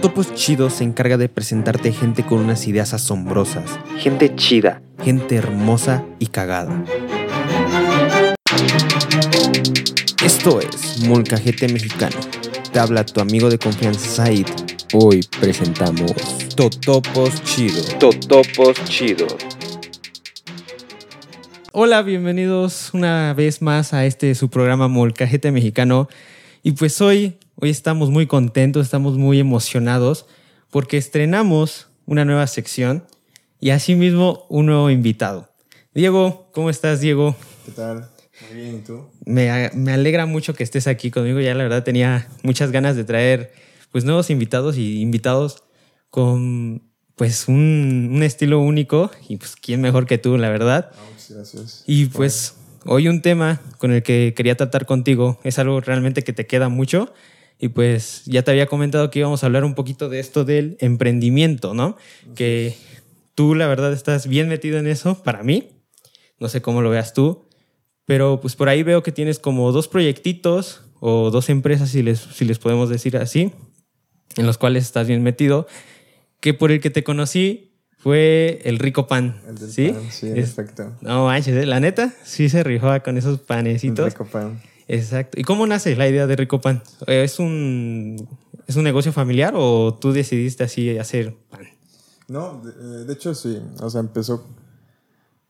Totopos Chido se encarga de presentarte gente con unas ideas asombrosas, gente chida, gente hermosa y cagada. Esto es Molcajete Mexicano. Te habla tu amigo de confianza Said. Hoy presentamos Totopos Chido. Totopos Chido. Hola, bienvenidos una vez más a este su programa Molcajete Mexicano. Y pues hoy, hoy estamos muy contentos, estamos muy emocionados porque estrenamos una nueva sección y asimismo un nuevo invitado. Diego, ¿cómo estás, Diego? ¿Qué tal? Muy bien, ¿y tú? Me, me alegra mucho que estés aquí conmigo. Ya la verdad tenía muchas ganas de traer pues nuevos invitados y invitados con pues un, un estilo único y pues quién mejor que tú, la verdad. Muchas gracias. Y pues hoy un tema con el que quería tratar contigo es algo realmente que te queda mucho. Y pues ya te había comentado que íbamos a hablar un poquito de esto del emprendimiento, ¿no? Que tú la verdad estás bien metido en eso para mí. No sé cómo lo veas tú. Pero pues por ahí veo que tienes como dos proyectitos o dos empresas, si les, si les podemos decir así, en los cuales estás bien metido. Que por el que te conocí fue el rico pan. El del ¿Sí? pan, sí, Es- efecto. No manches, ¿eh? la neta, sí se rifaba con esos El panecitos. rico pan. Exacto. ¿Y cómo nace la idea de Rico Pan? ¿Es un, ¿Es un negocio familiar o tú decidiste así hacer pan? No, de, eh, hecho sí. O sea, empezó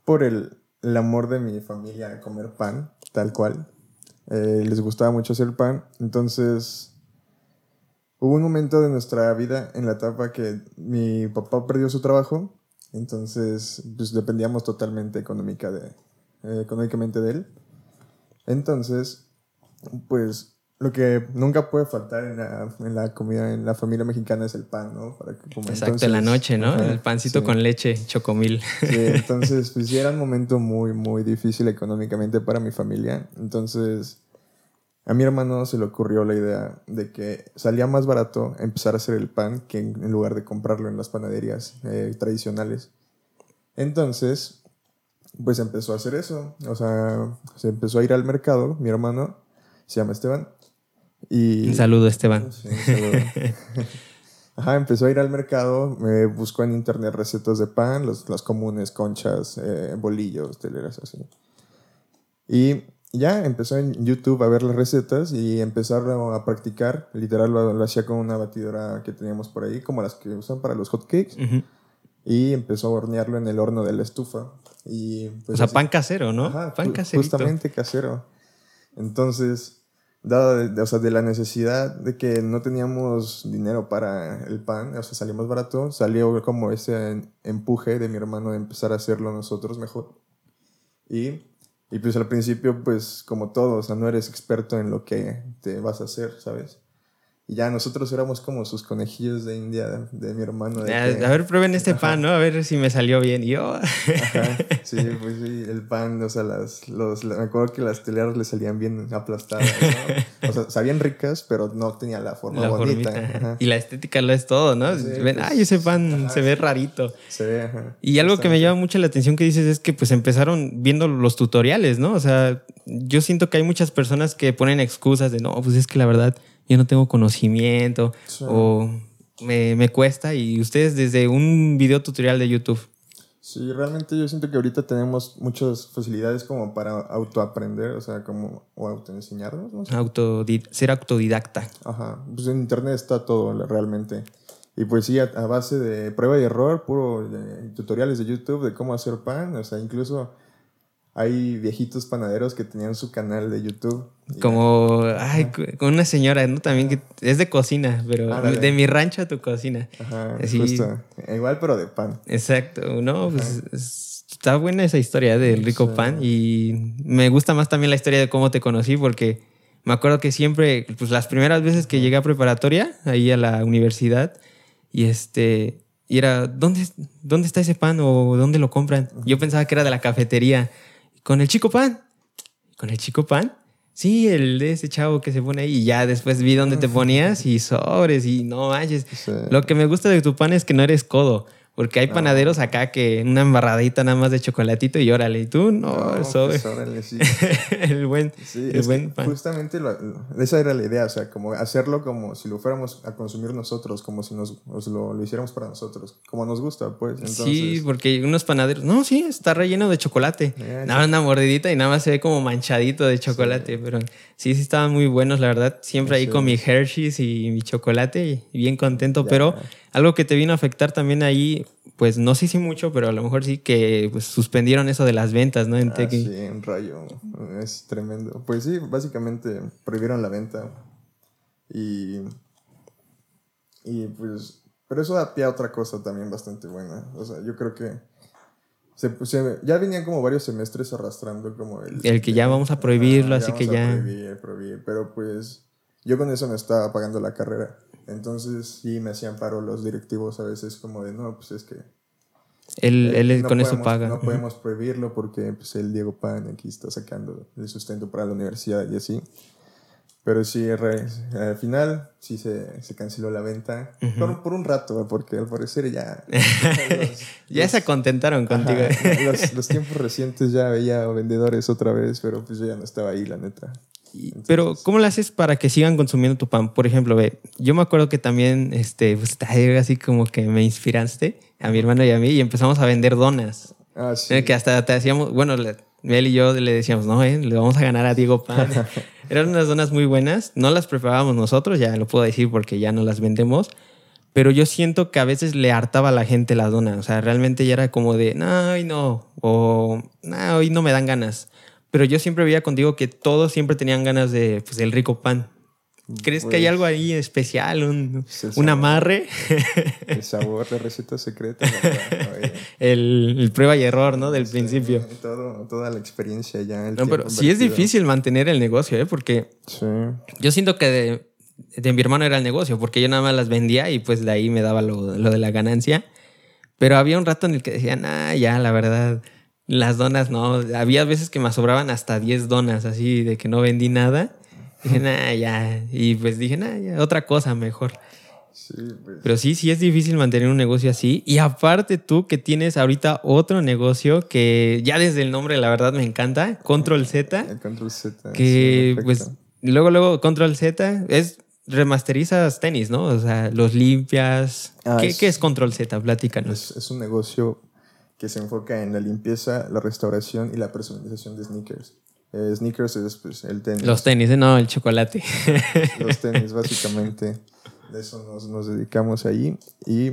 por el, el amor de mi familia a comer pan, tal cual. Eh, les gustaba mucho hacer pan. Entonces, hubo un momento de nuestra vida en la etapa que mi papá perdió su trabajo. Entonces, pues dependíamos totalmente económica eh, económicamente de él. Entonces, pues lo que nunca puede faltar en la, en la comida en la familia mexicana es el pan, ¿no? Para que coma. Exacto, en la Entonces, noche, ¿no? ajá, El pancito sí. con leche, chocomil. Sí, entonces, pues sí era un momento muy, muy difícil económicamente para mi familia. Entonces, a mi hermano se le ocurrió la idea de que salía más barato empezar a hacer el pan que en, en lugar de comprarlo en las panaderías eh, tradicionales. Entonces, pues empezó a hacer eso. O sea, se empezó a ir al mercado, mi hermano, se llama Esteban. Y Un saludo, Esteban. Sí, un saludo. Ajá, empezó a ir al mercado, me buscó en internet recetas de pan, los, las comunes, conchas, eh, bolillos, teleras así. Y ya empezó en YouTube a ver las recetas y empezarlo a practicar. Literal lo, lo hacía con una batidora que teníamos por ahí, como las que usan para los hotcakes. Ujú. Y empezó a hornearlo en el horno de la estufa. Y, pues, o sea, así- pan casero, ¿no? Ajá, pan casero. Justamente casero. Entonces, dado de, o sea, de la necesidad de que no teníamos dinero para el pan, o sea, salió más barato, salió como ese empuje de mi hermano de empezar a hacerlo nosotros mejor. Y, y pues al principio, pues como todo, o sea, no eres experto en lo que te vas a hacer, ¿sabes? Y ya nosotros éramos como sus conejillos de India de, de mi hermano. de A, que- a ver, prueben este Ajá. pan, ¿no? A ver si me salió bien. Y yo, Ajá, sí, pues sí, el pan, o sea, las, los, me acuerdo que las teleras le salían bien aplastadas, ¿no? O sea, sabían ricas, pero no tenía la forma la bonita. ajá. Y la estética lo es todo, ¿no? Sí, Ven, pues, ay, ese pan se ve rarito. Se ve, ajá. Y algo que me llama mucho la atención que dices es que pues empezaron viendo los tutoriales, ¿no? O sea, yo siento que hay muchas personas que ponen excusas de, no, pues es que la verdad yo no tengo conocimiento Sí. o me, me cuesta y ustedes desde un video tutorial de YouTube. Sí, realmente yo siento que ahorita tenemos muchas facilidades como para autoaprender, o sea, como, o autoenseñarnos, no sé. Autodi- ser autodidacta. Ajá, pues en internet está todo realmente. Y pues sí, a, a base de prueba y error, puro eh, tutoriales de YouTube de cómo hacer pan, o sea, incluso hay viejitos panaderos que tenían su canal de YouTube. Como, ay, con una señora, ¿no? También que es de cocina, pero Ándale. de mi rancho a tu cocina. Ajá, Sí. justo. Igual, pero de pan. Exacto, no, pues es- está buena esa historia del rico Sí. pan y me gusta más también la historia de cómo te conocí porque me acuerdo que siempre, pues las primeras veces que llegué a preparatoria, ahí a la universidad, y este, y era, ¿dónde, ¿dónde está ese pan o dónde lo compran? Yo pensaba que era de la cafetería, con el chico pan, con el chico pan. Sí, el de ese chavo que se pone ahí. Y ya después vi dónde te ponías y sobres y no manches. Sí. Lo que me gusta de tu pan es que no eres codo. Porque hay panaderos acá que una embarradita nada más de chocolatito y órale, y tú no, eso pues, órale, sí. el buen, Sí, el es buen que pan. justamente lo- esa era la idea, o sea, como hacerlo como si lo fuéramos a consumir nosotros, como si nos, os lo, lo hiciéramos para nosotros, como nos gusta, pues. Entonces, Sí, porque unos panaderos, no, sí, está relleno de chocolate. Ya, Nada más una mordidita y nada más se ve como manchadito de chocolate, pero sí, sí estaban muy buenos, la verdad. Siempre ahí con mi Hershey's y mi chocolate y bien contento, pero algo que te vino a afectar también ahí, pues no sé si mucho, pero a lo mejor sí que pues, suspendieron eso de las ventas, ¿no? En ah, sí, un rayo, es tremendo. Pues sí, básicamente prohibieron la venta y, y pues, pero eso da pie a otra cosa también bastante buena. O sea, yo creo que se, se- ya venían como varios semestres arrastrando como el... El que ya vamos a prohibirlo, así que ya- Prohibir, prohibir, pero pues yo con eso me estaba pagando la carrera. Entonces sí me hacían paro los directivos a veces como de, no, pues es que... Él, eh, él no con eso podemos- paga. No podemos prohibirlo porque pues, el Diego Pan aquí está sacando el sustento para la universidad y así. Pero sí, al final sí se, se canceló la venta. por, por un rato, porque al parecer ya... los- ya se contentaron contigo. Ajá, los, los tiempos recientes ya veía vendedores otra vez, pero pues yo ya no estaba ahí, la neta. Pero, ¿cómo lo haces para que sigan consumiendo tu pan? Por ejemplo, ve, yo me acuerdo que también, este, pues, así como que me inspiraste a mi hermano y a mí y empezamos a vender donas. Ah, sí. Eh, Que hasta te hacíamos, bueno, él y yo le decíamos, no, eh, le vamos a ganar a Diego Pan. Eran unas donas muy buenas, no las preparábamos nosotros, ya lo puedo decir porque ya no las vendemos, pero yo siento que a veces le hartaba a la gente la dona, o sea, realmente ya era como de, no, hoy no, o no, hoy no me dan ganas. Pero yo siempre veía contigo que todos siempre tenían ganas de, pues, del rico pan. ¿Crees que hay algo ahí especial, un, un amarre? El sabor, la receta secreta. el, el prueba y error, ¿no? Del sí, principio. todo- toda la experiencia ya. el No, pero sí es difícil mantener el negocio, ¿eh? Porque Sí. yo siento que de, de mi hermano era el negocio, porque yo nada más las vendía y pues de ahí me daba lo, lo de la ganancia. Pero había un rato en el que decían, ah, ya, la verdad, las donas no. Había veces que me sobraban hasta 10 donas, así de que no vendí nada. Dije, nah, ya. Y pues dije, nah, ya, otra cosa mejor. Sí, pues. Pero sí, sí es difícil mantener un negocio así. Y aparte tú que tienes ahorita otro negocio que ya desde el nombre la verdad me encanta, Control Z, El control Z. que sí, pues luego luego Control Z es remasterizas tenis, ¿no? O sea, los limpias. Ah, ¿Qué, es- qué es Control Z? Platícanos. Es, es un negocio que se enfoca en la limpieza, la restauración y la personalización de sneakers. Eh, sneakers es pues, el tenis. Los tenis, no, el chocolate. los tenis, básicamente. De eso nos, nos dedicamos ahí. Y,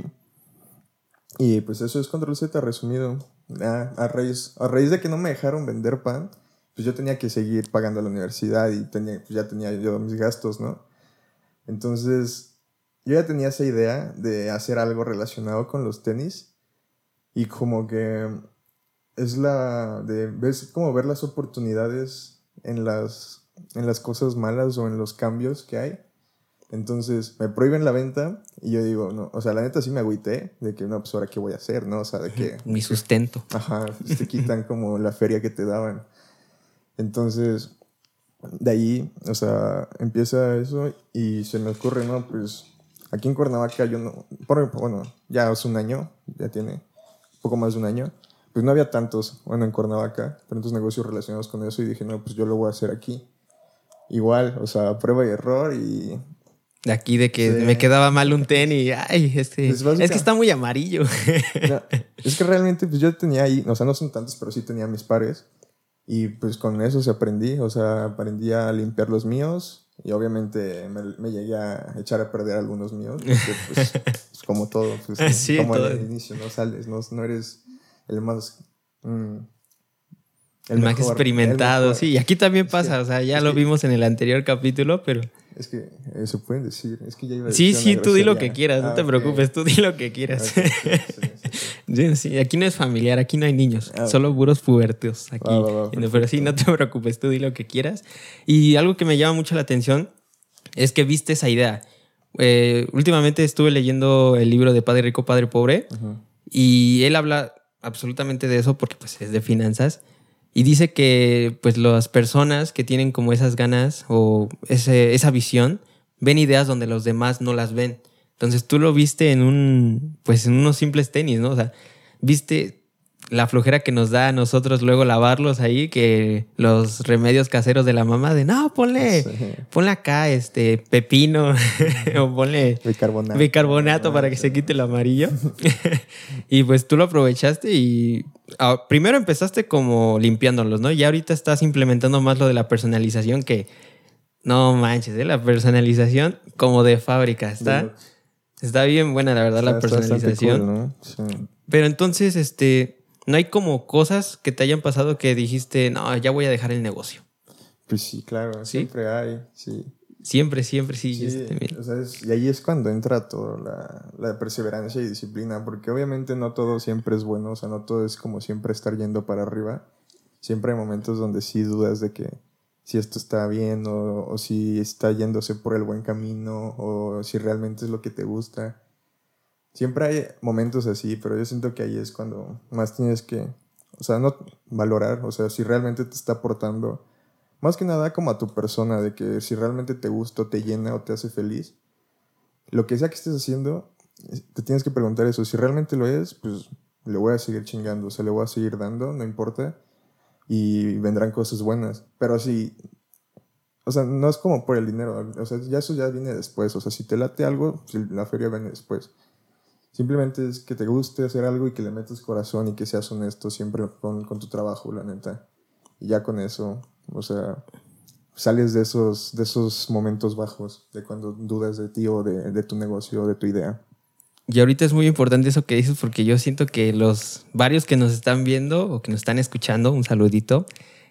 y pues eso es Control Z resumido. Ah, a, raíz, a raíz de que no me dejaron vender pan, pues yo tenía que seguir pagando la universidad y tenía, pues ya tenía yo mis gastos, ¿no? Entonces, yo ya tenía esa idea de hacer algo relacionado con los tenis. Y como que es la de ves como ver las oportunidades en las en las cosas malas o en los cambios que hay. Entonces me prohíben la venta y yo digo, no, o sea, la neta sí me agüité de que no, pues ahora qué voy a hacer, ¿no? O sea, de que, Mi sustento. ajá, te quitan como la feria que te daban. Entonces, de ahí, o sea, empieza eso y se me ocurre, ¿no? Pues aquí en Cuernavaca yo no, por, bueno, ya hace un año, ya tiene poco más de un año, pues no había tantos, bueno, en Cuernavaca, tantos negocios relacionados con eso y dije, no, pues yo lo voy a hacer aquí. Igual, o sea, prueba y error y De aquí de que Sí. me quedaba mal un tenis. Ay, este. Pues es que está muy amarillo. No, es que realmente pues yo tenía ahí, o sea, no son tantos, pero sí tenía mis pares. Y pues con eso se aprendí, o sea, aprendí a limpiar los míos y obviamente me, me llegué a echar a perder algunos míos, porque pues, pues, como todo, pues Sí, como todo. al inicio, no sales, no, no eres el más... mm, El, más mejor, experimentado, el sí. Y aquí también pasa, o sea, ya lo vimos en el anterior capítulo, pero... Es que eh, se pueden decir, es que ya iba a Sí, decir sí, una tú di lo que quieras, no Ah, te ok. preocupes, tú di lo que quieras. Ok, sí, sí, sí, sí. Sí, sí, aquí no es familiar, aquí no hay niños, Ah. solo puros pubertos aquí. Va, va, va, No, Pero sí, no te preocupes, tú di lo que quieras. Y algo que me llama mucho la atención es que viste esa idea. Eh, últimamente estuve leyendo el libro de Padre Rico, Padre Pobre Ujú. y él habla absolutamente de eso porque pues es de finanzas y dice que pues las personas que tienen como esas ganas o ese- esa visión ven ideas donde los demás no las ven. Entonces tú lo viste en un, pues en unos simples tenis, ¿no? O sea, viste la flojera que nos da a nosotros luego lavarlos ahí, que los remedios caseros de la mamá de no, ponle, ponle acá este pepino o ponle bicarbonato, bicarbonato para que se quite el amarillo. y pues tú lo aprovechaste y ah, primero empezaste como limpiándolos, ¿no? Y ahorita estás implementando más lo de la personalización que no manches, ¿eh? la personalización como de fábrica. Está, está bien buena, la verdad, la personalización. Pero entonces, este, no hay como cosas que te hayan pasado que dijiste, no, ya voy a dejar el negocio. Pues sí, claro, siempre hay, sí. Siempre, siempre, sí. Este, y ahí es cuando entra toda la, la, perseverancia y disciplina, porque obviamente no todo siempre es bueno, o sea, no todo es como siempre estar yendo para arriba. Siempre hay momentos donde sí dudas de que si esto está bien o, si está yéndose por el buen camino o si realmente es lo que te gusta. Siempre hay momentos así, pero yo siento que ahí es cuando más tienes que, o sea, no valorar, o sea, si realmente te está aportando, más que nada como a tu persona, de que si realmente te gusta, te llena o te hace feliz, lo que sea que estés haciendo, te tienes que preguntar eso, si realmente lo es, pues le voy a seguir chingando, o sea, le voy a seguir dando, no importa y vendrán cosas buenas. Pero si, o sea, no es como por el dinero, o sea, ya eso ya viene después, o sea, si te late algo, la feria viene después. Simplemente es que te guste hacer algo y que le metas corazón y que seas honesto siempre con, con tu trabajo, la neta. Y ya con eso, o sea, sales de esos, de esos momentos bajos, de cuando dudas de ti o de, de tu negocio o de tu idea. Y ahorita es muy importante eso que dices porque yo siento que los varios que nos están viendo o que nos están escuchando, un saludito,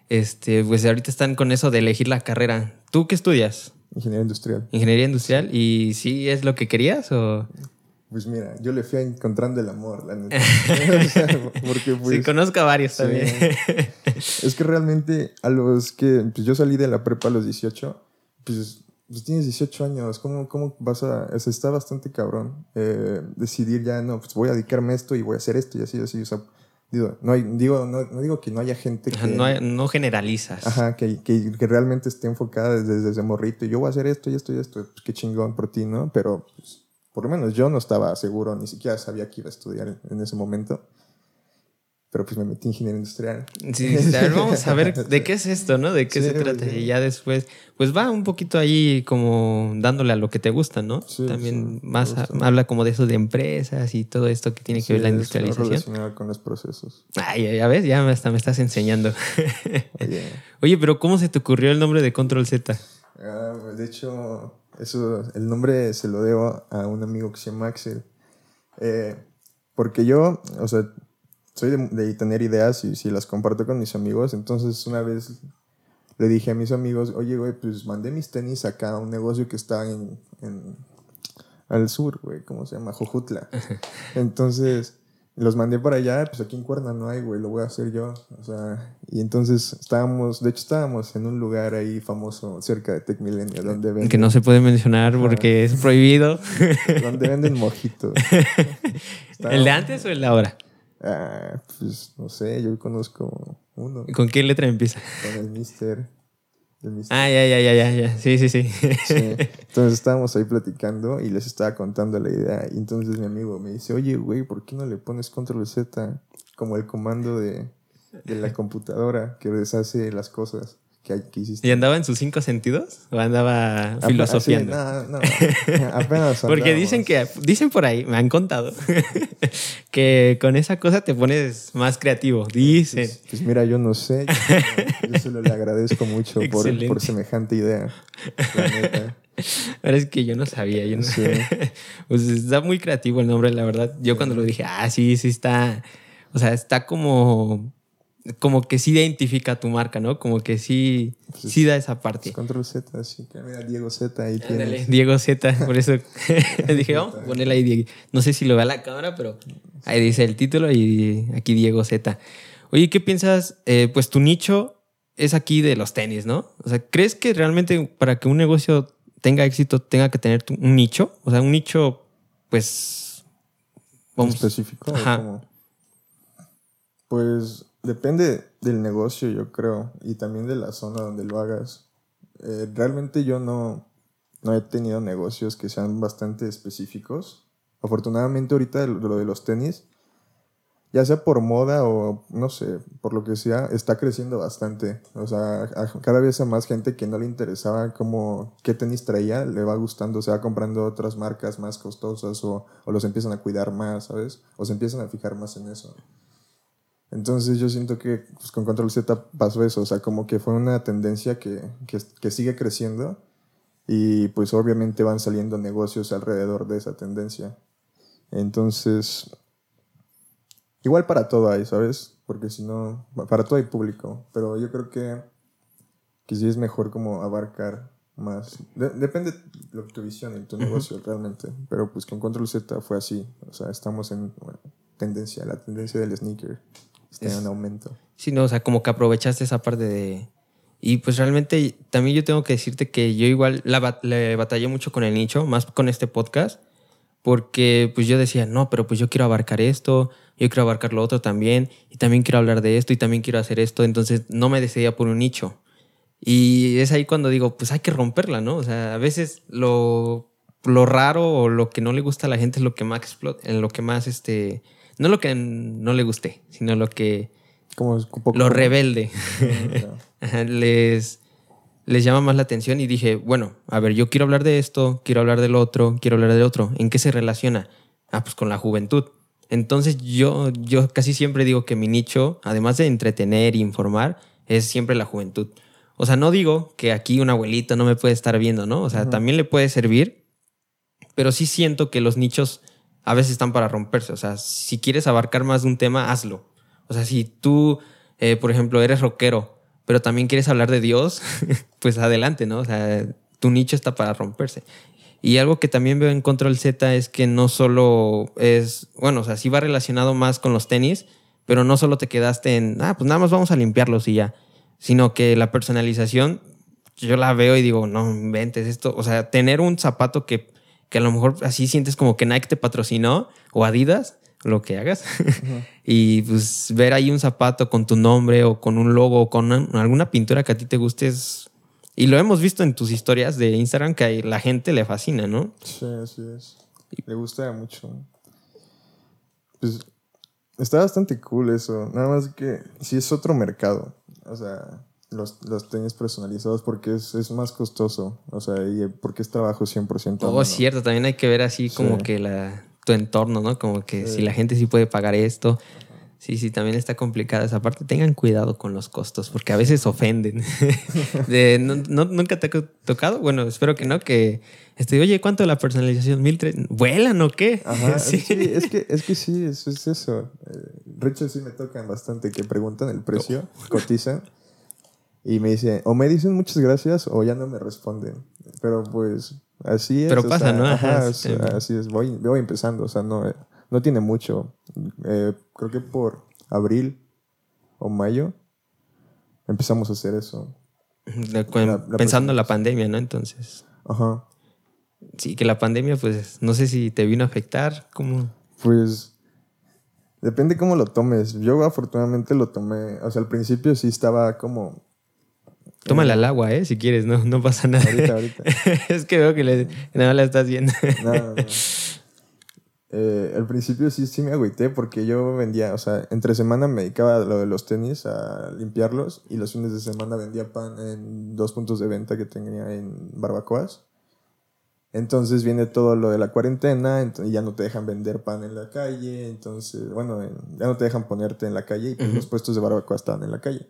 este, pues ahorita están con eso de elegir la carrera. ¿Tú qué estudias? Ingeniería industrial. Ingeniería industrial. ¿Y sí es lo que querías o...? Pues mira, yo le fui encontrando el amor, la neta. porque pues, sí, conozco a varios también. es que realmente a los que... Pues yo salí de la prepa a los 18, pues pues tienes 18 años, ¿cómo, cómo vas a...? O sea, está bastante cabrón eh, decidir ya, no, pues voy a dedicarme a esto y voy a hacer esto y así, así. O sea, digo, no, hay, digo, no, no digo que no haya gente que... No, no generalizas. Ajá, que, que, que, realmente esté enfocada desde, desde morrito y yo voy a hacer esto y esto y esto. Pues qué chingón por ti, ¿no? Pero, pues, por lo menos yo no estaba seguro, ni siquiera sabía que iba a estudiar en ese momento pero pues me metí en ingeniería industrial. Sí, vamos a ver de qué es esto, ¿no? De qué se trata. Y ya después, pues va un poquito ahí como dándole a lo que te gusta, ¿no? También más habla como de eso de empresas y todo esto que tiene que ver la industrialización. relacionado con los procesos. Ay, ya ves, ya hasta me estás enseñando. Oye. pero ¿cómo se te ocurrió el nombre de Control Z? Ah, de hecho, eso, el nombre se lo debo a un amigo que se llama Axel. Eh, porque yo, o sea, soy de, tener ideas y si las comparto con mis amigos. Entonces una vez le dije a mis amigos, oye, güey, pues mandé mis tenis acá a un negocio que está en, en al sur, güey, ¿cómo se llama? Jojutla. Entonces los mandé para allá, pues aquí en Cuerna no hay, güey, lo voy a hacer yo. O sea, y entonces estábamos, de hecho estábamos en un lugar ahí famoso cerca de Tech Milenio, donde venden... Que no se puede mencionar porque es prohibido. donde venden mojitos. ¿El de antes o el de ahora? Ah, pues no sé, yo conozco uno. ¿Y ¿Con qué letra empieza? Con el Mister. Ah, ya, ya, ya, ya, ya. Sí, sí, sí, Entonces estábamos ahí platicando y les estaba contando la idea. Y entonces mi amigo me dice, oye, güey, ¿por qué no le pones control Z como el comando de, de la computadora que deshace las cosas? ¿Y andaba en sus cinco sentidos? ¿O andaba filosofiando? no, no, apenas Porque dicen que, dicen por ahí, me han contado, que con esa cosa te pones más creativo. Dicen. Pues, pues mira, yo no sé. Yo, solo le agradezco mucho por, por, semejante idea. Pero es que yo no sabía. Yo no... pues está muy creativo el nombre, la verdad. Yo cuando lo dije, ah, sí, sí está. O sea, está como como que sí identifica tu marca, ¿no? Como que sí, pues sí da esa parte. control Z, así que mira, Diego Z ahí tienes. Diego Z, por eso dije, vamos ponerle ahí Diego. No sé si lo ve a la cámara, pero ahí dice el título y aquí Diego Z. Oye, ¿qué piensas? Eh, pues tu nicho es aquí de los tenis, ¿no? O sea, ¿crees que realmente para que un negocio tenga éxito tenga que tener un nicho? O sea, un nicho, pues... Vamos. ¿Específico? Ajá. Pues Depende del negocio, yo creo, y también de la zona donde lo hagas. Eh, realmente yo no, no he tenido negocios que sean bastante específicos. Afortunadamente ahorita lo de los tenis, ya sea por moda o no sé, por lo que sea, está creciendo bastante. O sea, cada vez a más gente que no le interesaba cómo, qué tenis traía, le va gustando, se va comprando otras marcas más costosas o, o los empiezan a cuidar más, ¿sabes? O se empiezan a fijar más en eso. Entonces yo siento que pues, con Control Z pasó eso, o sea, como que fue una tendencia que, que, que sigue creciendo y pues obviamente van saliendo negocios alrededor de esa tendencia. Entonces, igual para todo hay, ¿sabes? Porque si no, para todo hay público, pero yo creo que, que sí es mejor como abarcar más. depende de lo que tu visión y tu negocio realmente, pero pues con Control Z fue así, o sea, estamos en tendencia, la tendencia del sneaker está en aumento. Sí, no, o sea, como que aprovechaste esa parte de y pues realmente también yo tengo que decirte que yo igual la, le batallé mucho con el nicho, más con este podcast, porque pues yo decía, no, pero pues yo quiero abarcar esto, yo quiero abarcar lo otro también, y también quiero hablar de esto, y también quiero hacer esto, entonces no me decidía por un nicho. Y es ahí cuando digo, pues hay que romperla, ¿no? O sea, a veces lo, lo raro o lo que no le gusta a la gente es lo que más explota, en lo que más, este, no lo que no le guste, sino lo que como lo rebelde. les, les llama más la atención y dije, bueno, a ver, yo quiero hablar de esto, quiero hablar del otro, quiero hablar del otro. ¿En qué se relaciona? Ah, pues con la juventud. Entonces yo, yo casi siempre digo que mi nicho, además de entretener e informar, es siempre la juventud. O sea, no digo que aquí un abuelito no me puede estar viendo, ¿no? O sea, también le puede servir, pero sí siento que los nichos a veces están para romperse. O sea, si quieres abarcar más de un tema, hazlo. O sea, si tú, eh, por ejemplo, eres rockero, pero también quieres hablar de Dios, pues adelante, ¿no? O sea, tu nicho está para romperse. Y algo que también veo en Control Z es que no solo es, bueno, o sea, sí va relacionado más con los tenis, pero no solo te quedaste en, ah, pues nada más vamos a limpiarlos y ya, sino que la personalización, yo la veo y digo, no inventes esto, o sea, tener un zapato que, que a lo mejor así sientes como que Nike te patrocinó o Adidas, lo que hagas. y pues ver ahí un zapato con tu nombre o con un logo o con alguna pintura que a ti te guste es... Y lo hemos visto en tus historias de Instagram que a la gente le fascina, ¿no? Sí, así es. Le gusta mucho. Pues está bastante cool eso. Nada más que si es otro mercado. O sea, los, los tenis personalizados porque es, es, más costoso. O sea, y porque es trabajo 100%. Oh, es cierto. También hay que ver así como que la tu entorno, ¿no? Como que si la gente sí puede pagar esto. Sí, sí, también está complicada esa parte. Tengan cuidado con los costos, porque a veces ofenden. de, no, ¿Nunca te ha tocado? Bueno, espero que no, que estoy, oye, ¿cuánto la personalización? ¿Mil tres? ¿Vuelan o qué? Ajá, sí. es, que, es que sí, es, es eso. Eh, sí me tocan bastante, que preguntan el precio, cotizan, y me dicen, o me dicen muchas gracias o ya no me responden. Pero pues Así es. Pero pasa, ¿no? así es. Voy, voy empezando. O sea, no, no tiene mucho. Eh, creo que por abril o mayo empezamos a hacer eso. pensando en la pandemia, ¿no? Entonces. Ajá. Sí, que la pandemia, pues, no sé si te vino a afectar. ¿Cómo? Pues. Depende cómo lo tomes. Yo afortunadamente lo tomé. O sea, al principio sí estaba como Tómale al agua, ¿eh? Si quieres, no, no pasa nada. Ahorita, ahorita. es que veo que le, no la estás viendo. no, no, eh, al principio sí, sí me agüité porque yo vendía, o sea, entre semana me dedicaba a lo de los tenis, a limpiarlos, y los fines de semana vendía pan en dos puntos de venta que tenía en barbacoas. Entonces viene todo lo de la cuarentena, y ya no te dejan vender pan en la calle, entonces, bueno, ya no te dejan ponerte en la calle y pues los puestos de barbacoa estaban en la calle.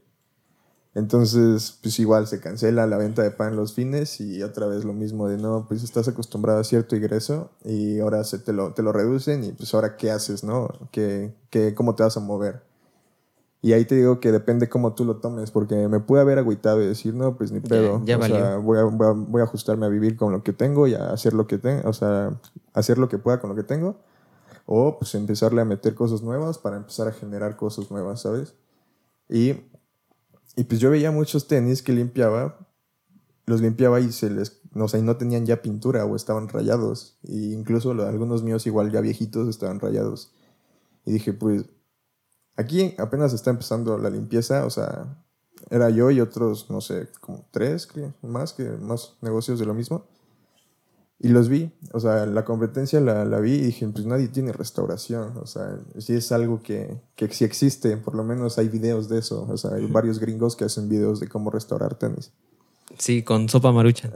Entonces, pues igual se cancela la venta de pan los fines y otra vez lo mismo de no, pues estás acostumbrado a cierto ingreso y ahora se te lo, te lo reducen y pues ahora qué haces, ¿no? ¿Qué, qué, ¿Cómo te vas a mover? Y ahí te digo que depende cómo tú lo tomes, porque me pude haber agüitado y decir, no, pues ni pedo. Ya, o sea, voy a, voy, a, ajustarme a vivir con lo que tengo y a hacer lo que tengo, o sea, hacer lo que pueda con lo que tengo. O pues empezarle a meter cosas nuevas para empezar a generar cosas nuevas, ¿sabes? Y y pues yo veía muchos tenis que limpiaba, los limpiaba y se les, no sé, no tenían ya pintura o estaban rayados. Y incluso algunos míos igual ya viejitos estaban rayados. Y dije, pues, aquí apenas está empezando la limpieza, o sea, era yo y otros, no sé, como tres más, que más negocios de lo mismo. Y los vi, o sea, la competencia la, la, vi y dije, pues nadie tiene restauración, o sea, sí es algo que, que sí existe, por lo menos hay videos de eso, o sea, hay varios gringos que hacen videos de cómo restaurar tenis. Sí, con sopa marucha.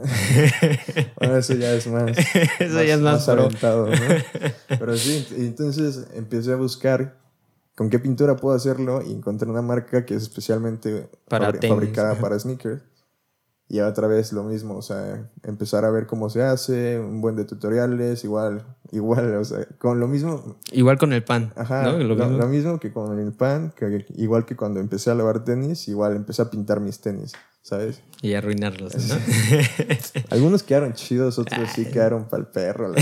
bueno, eso ya es más. eso ya es más, aventado, ¿no? Pero sí, entonces empecé a buscar con qué pintura puedo hacerlo y encontré una marca que es especialmente para fabricada para sneakers. Y otra vez lo mismo, o sea, empezar a ver cómo se hace, un buen de tutoriales, igual, igual, o sea, con lo mismo. Igual con el pan. Ajá, ¿no? lo, mismo. lo, mismo. que con el pan, que igual que cuando empecé a lavar tenis, igual empecé a pintar mis tenis. ¿Sabes? Y arruinarlos, ¿no? Algunos quedaron chidos, otros sí quedaron para el perro.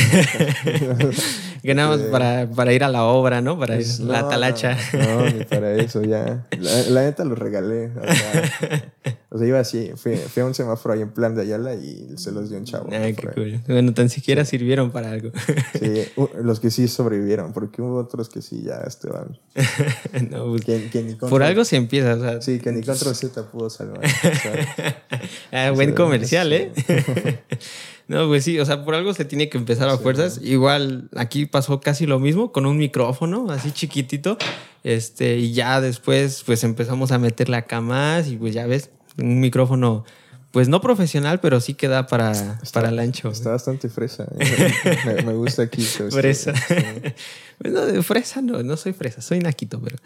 que nada más para, para, ir a la obra, ¿no? Para ir a la talacha. No, ni para eso, ya. La, neta los regalé. O sea, iba así, fui, a un semáforo ahí en plan de Ayala y se los dio un chavo. Ay, qué cool. Bueno, tan siquiera sirvieron para algo. sí, los que sí sobrevivieron, porque hubo otros que sí ya estaban. no, pues, por algo se empieza, o sea. Sí, que ni contra Z pudo salvar. ah, buen comercial, ¿eh? no, pues sí, o sea, por algo se tiene que empezar a fuerzas. Igual aquí pasó casi lo mismo con un micrófono así chiquitito. Este, y ya después, pues empezamos a meterle acá más y pues ya ves, un micrófono pues no profesional, pero sí queda para, para el ancho. Está bastante fresa. ¿eh? Me, gusta aquí. Fresa. bueno, de fresa no, no soy fresa, soy naquito, pero.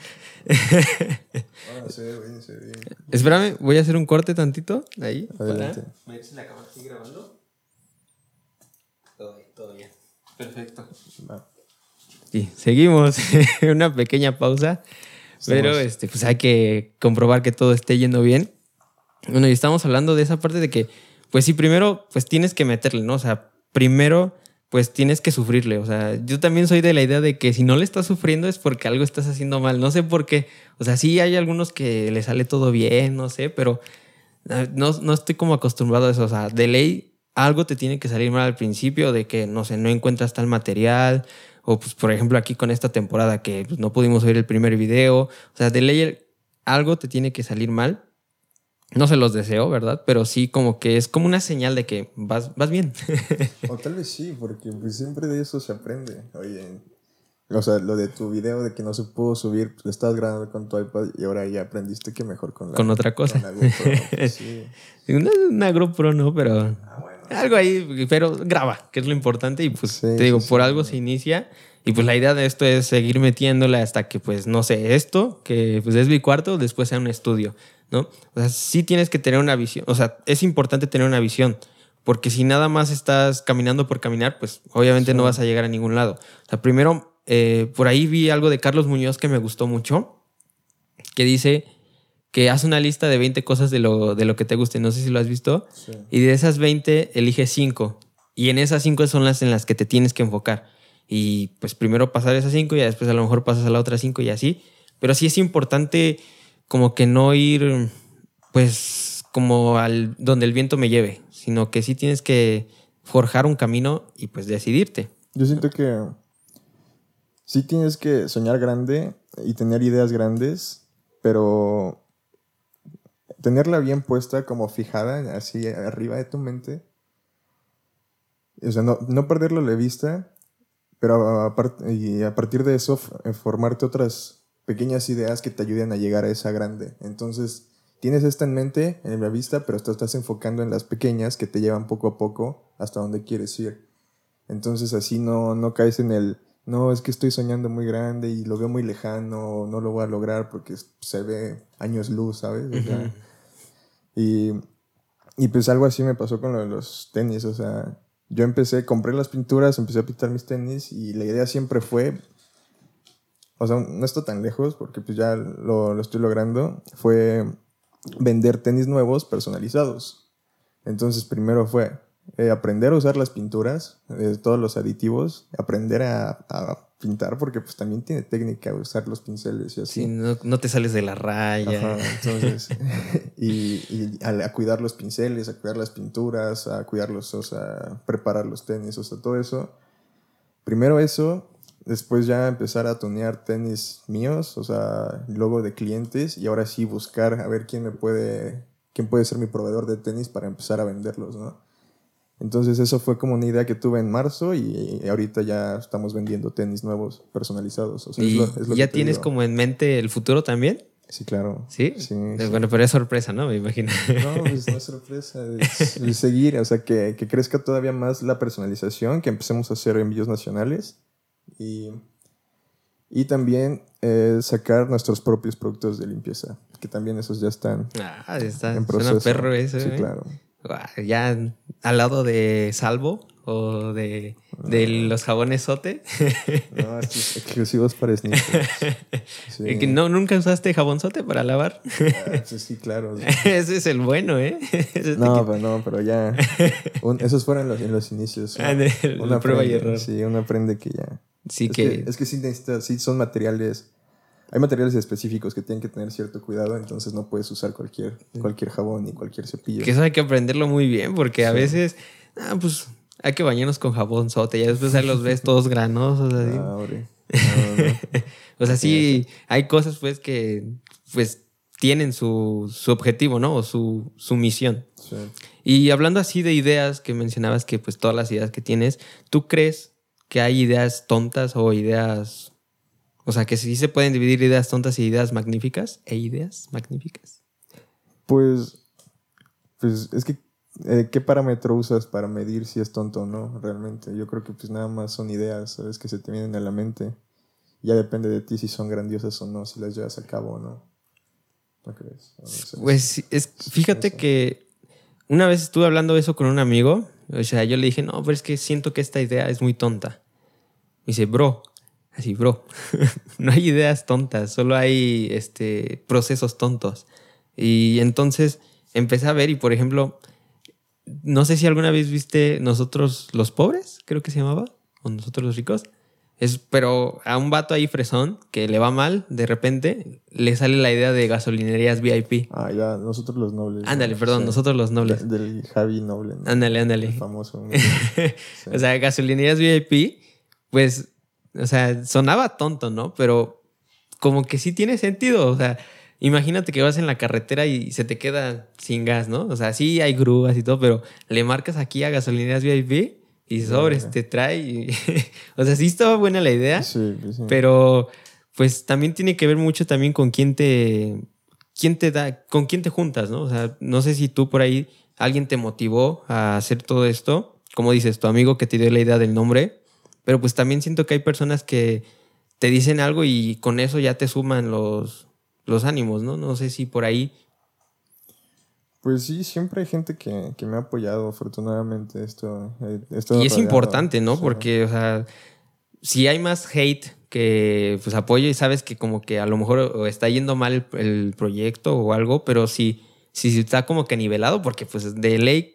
ah, se ve bien, se ve bien. Espérame, voy a hacer un corte tantito ahí. Adelante. Para... si la cámara sigue grabando. Todo bien, todo bien. Perfecto. Va. Sí, seguimos. Una pequeña pausa. Pero este, pues hay que comprobar que todo esté yendo bien. Bueno, y estamos hablando de esa parte de que, pues sí, primero, pues tienes que meterle, ¿no? O sea, primero, pues tienes que sufrirle. O sea, yo también soy de la idea de que si no le estás sufriendo es porque algo estás haciendo mal. No sé por qué. O sea, sí hay algunos que le sale todo bien, no sé, pero ah, no, no estoy como acostumbrado a eso. O sea, de ley, algo te tiene que salir mal al principio, de que, no sé, no encuentras tal material. O, pues, por ejemplo, aquí con esta temporada que pues, no pudimos ver el primer video. O sea, de ley, algo te tiene que salir mal no se los deseo, ¿verdad? Pero sí como que es como una señal de que vas, vas bien. o tal vez sí, porque pues siempre de eso se aprende. Oye, o sea, lo de tu video de que no se pudo subir, pues, lo estabas grabando con tu iPad y ahora ya aprendiste que mejor con la, Con otra cosa. Con la GoPro, pues, sí. una, una, GoPro no, pero ah, bueno. algo ahí, pero graba, que es lo importante y pues te digo, por algo se inicia. Y pues la idea de esto es seguir metiéndole hasta que, pues, no sé, esto, que pues es mi cuarto, después sea un estudio. ¿No? O sea, sí tienes que tener una visión, o sea, es importante tener una visión, porque si nada más estás caminando por caminar, pues obviamente no vas a llegar a ningún lado. O sea, primero, eh, por ahí vi algo de Carlos Muñoz que me gustó mucho, que dice que hace una lista de 20 cosas de lo, de lo que te guste, no sé si lo has visto, y de esas 20 elige 5, y en esas 5 son las en las que te tienes que enfocar. Y pues primero pasar esas 5 y después a lo mejor pasas a la otra 5 y así. Pero sí es importante como que no ir, pues, como al donde el viento me lleve, sino que sí tienes que forjar un camino y pues decidirte. Yo siento que sí tienes que soñar grande y tener ideas grandes, pero tenerla bien puesta como fijada así arriba de tu mente. O sea, no, no perderlo de vista, pero y a partir de eso formarte otras pequeñas ideas que te ayuden a llegar a esa grande. Entonces, tienes esta en mente, en la vista, pero te estás enfocando en las pequeñas que te llevan poco a poco hasta donde quieres ir. Entonces, así no, no caes en el, no, es que estoy soñando muy grande y lo veo muy lejano, no lo voy a lograr porque se ve años luz, ¿sabes? y, y pues algo así me pasó con los tenis, o sea, yo empecé, compré las pinturas, empecé a pintar mis tenis y la idea siempre fue o sea, no está tan lejos porque pues ya lo, estoy logrando, fue vender tenis nuevos personalizados. Entonces primero fue eh, aprender a usar las pinturas, eh, todos los aditivos, aprender a, pintar porque pues también tiene técnica usar los pinceles y así. Sí, no, te sales de la raya. entonces, y, a, cuidar los pinceles, a cuidar las pinturas, a cuidarlos, o sea, preparar los tenis, o sea, todo eso. Primero eso, Después ya empezar a tunear tenis míos, o sea, luego de clientes y ahora sí buscar a ver quién me puede, quién puede ser mi proveedor de tenis para empezar a venderlos, ¿no? Entonces eso fue como una idea que tuve en marzo y ahorita ya estamos vendiendo tenis nuevos personalizados. O sea, ¿Y es lo- es lo ya que tienes digo. como en mente el futuro también? Sí, claro. ¿Sí? Sí, Eh, sí. Bueno, pero es sorpresa, ¿no? Me imagino. No, pues no es sorpresa. Es, es seguir, o sea, que, que crezca todavía más la personalización, que empecemos a hacer envíos nacionales y, y también eh, sacar nuestros propios productos de limpieza, que también esos ya están ah, está, en suena proceso. perro eso, Sí, ¿eh? claro. Ya al lado de Salvo o de, de los jabones Sote. No, exclusivos para sneakers. Sí. ¿No, ¿Nunca usaste jabón Sote para lavar? Ah, sí, sí, claro. Ese es el bueno, ¿eh? Ese No, pero no, pero ya. un- esos fueron los, en los inicios. Ah, de- la prueba y error. Sí, uno aprende que ya. Sí es que... que, es que sí necesitas, sí son materiales. Hay materiales específicos que tienen que tener cierto cuidado, entonces no puedes usar cualquier, cualquier jabón ni cualquier cepillo. Que eso hay que aprenderlo muy bien, porque a veces, ah, pues hay que bañarnos con jabón sote, ya después ahí los ves todos granosos, así. Ah, hombre. No, no. o sea, sí, hay cosas pues que pues tienen su, su objetivo, ¿no? O su, su misión. Sí. Y hablando así de ideas que mencionabas que pues todas las ideas que tienes, ¿tú crees que hay ideas tontas o ideas... O sea, que sí se pueden dividir ideas tontas y ideas magníficas? ¿E ideas magníficas? Pues, pues es que, eh, ¿qué parámetro usas para medir si es tonto o no? Realmente, yo creo que pues nada más son ideas, ¿sabes? Que se te vienen a la mente. Ya depende de ti si son grandiosas o no, si las llevas a cabo o no. ¿No crees? Pues es, fíjate que una vez estuve hablando eso con un amigo. O sea, yo le dije, no, pero es que siento que esta idea es muy tonta. Me dice, bro, así, bro, no hay ideas tontas, solo hay este, procesos tontos. Y entonces empecé a ver, y por ejemplo, no sé si alguna vez viste Nosotros los pobres, creo que se llamaba, o Nosotros los ricos. Es, pero a un vato ahí fresón que le va mal, de repente le sale la idea de gasolinerías VIP. Ah, ya, nosotros los nobles. ¿no? Ándale, perdón, Sí. nosotros los nobles. De- Del Javi Noble. ¿no? Ándale, El ándale. famoso. ¿no? Sí. O sea, gasolinerías VIP, pues, o sea, sonaba tonto, ¿no? Pero como que sí tiene sentido. O sea, imagínate que vas en la carretera y se te queda sin gas, ¿no? O sea, sí hay grúas y todo, pero le marcas aquí a gasolinerías VIP y sobres, te trae. y- o sea, sí estaba buena la idea. Sí, sí. Pero pues también tiene que ver mucho también con quién te quién te da, con quién te juntas, ¿no? O sea, no sé si tú por ahí alguien te motivó a hacer todo esto, como dices, tu amigo que te dio la idea del nombre, pero pues también siento que hay personas que te dicen algo y con eso ya te suman los los ánimos, ¿no? No sé si por ahí Pues sí, siempre hay gente que, que me ha apoyado, afortunadamente. Esto, eh, he y es rodeado, importante, ¿no? sí. Porque, o sea, si hay más hate que pues apoyo y sabes que como que a lo mejor está yendo mal el, el proyecto o algo, pero si, si está como que nivelado, porque pues de ley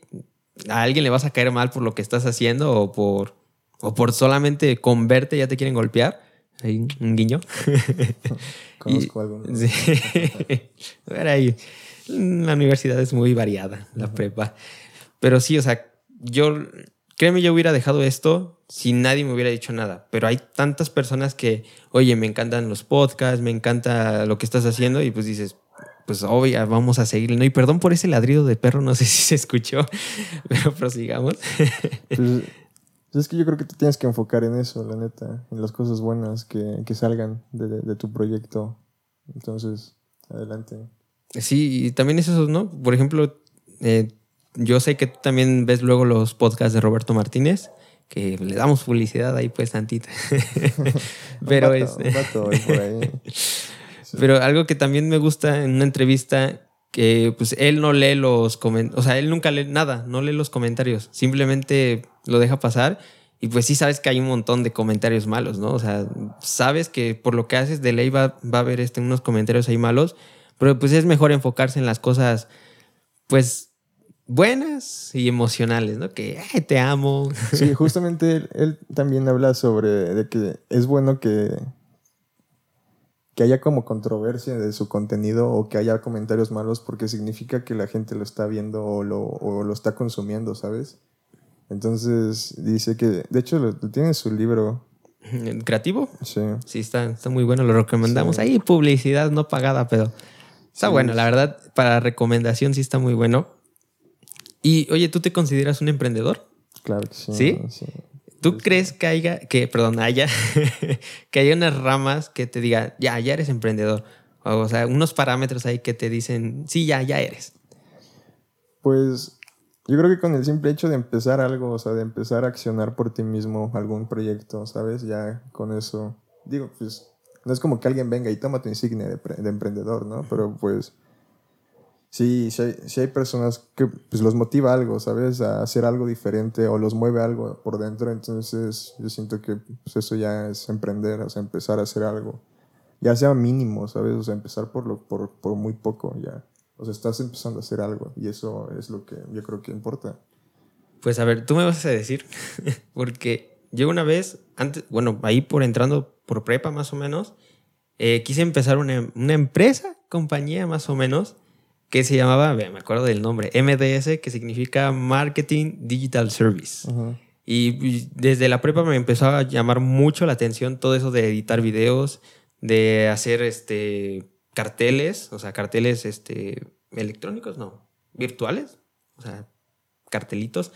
a alguien le vas a caer mal por lo que estás haciendo o por, o por solamente con verte ya te quieren golpear. Ahí, un guiño. Conozco algo. ¿no? Sí. Pero ahí, la universidad es muy variada, la prepa. Pero sí, o sea, yo, créeme, yo hubiera dejado esto si nadie me hubiera dicho nada. Pero hay tantas personas que, oye, me encantan los podcasts, me encanta lo que estás haciendo y pues dices, pues obvio, vamos a seguir, ¿no? Y perdón por ese ladrido de perro, no sé si se escuchó, pero prosigamos. Pues, es que yo creo que te tienes que enfocar en eso, la neta, en las cosas buenas que, que salgan de, de tu proyecto. Entonces, adelante. Sí, y también es eso, ¿no? Por ejemplo, eh, yo sé que tú también ves luego los podcasts de Roberto Martínez, que le damos publicidad ahí pues tantita. Pero un es... vato, un vato ahí por ahí. Sí. Pero algo que también me gusta en una entrevista, que pues él no lee los comentarios, o sea, él nunca lee nada, no lee los comentarios, simplemente lo deja pasar y pues sí sabes que hay un montón de comentarios malos, ¿no? O sea, sabes que por lo que haces de ley va, va a haber este, unos comentarios ahí malos, pero pues es mejor enfocarse en las cosas, pues buenas y emocionales, ¿no? Que "Ay, te amo. Sí, justamente él, él también habla sobre de que es bueno que, que haya como controversia de su contenido o que haya comentarios malos porque significa que la gente lo está viendo o lo, o lo está consumiendo, ¿sabes? Entonces dice que, de hecho, lo, lo tiene en su libro. ¿Creativo? Sí. Sí, está, está muy bueno, lo recomendamos. Sí. Ahí publicidad no pagada, pero está Sí. bueno, la verdad, para recomendación sí está muy bueno. Y oye, ¿tú te consideras un emprendedor? Claro que sí. ¿Sí? sí. ¿Tú crees que haya, que, perdón, haya, que haya unas ramas que te digan, ya, ya eres emprendedor? O sea, unos parámetros ahí que te dicen, sí, ya, ya eres. Pues yo creo que con el simple hecho de empezar algo, o sea, de empezar a accionar por ti mismo algún proyecto, ¿sabes? Ya con eso, digo, pues no es como que alguien venga y toma tu insignia de, de emprendedor, ¿no? Pero pues sí, sí hay, sí hay personas que pues los motiva algo, ¿sabes? A hacer algo diferente o los mueve algo por dentro, entonces yo siento que pues, eso ya es emprender, o sea, empezar a hacer algo. Ya sea mínimo, ¿sabes? O sea, empezar por, lo, por, por muy poco, ya. O sea, estás empezando a hacer algo y eso es lo que yo creo que importa. Pues a ver, tú me vas a decir, porque yo una vez, antes, bueno, ahí por entrando por prepa más o menos, eh, quise empezar una, una empresa, compañía más o menos, que se llamaba, me acuerdo del nombre, MDS, que significa Marketing Digital Service. Y pues, desde la prepa me empezó a llamar mucho la atención todo eso de editar videos, de hacer este carteles, o sea, carteles este electrónicos, no, virtuales, o sea, cartelitos,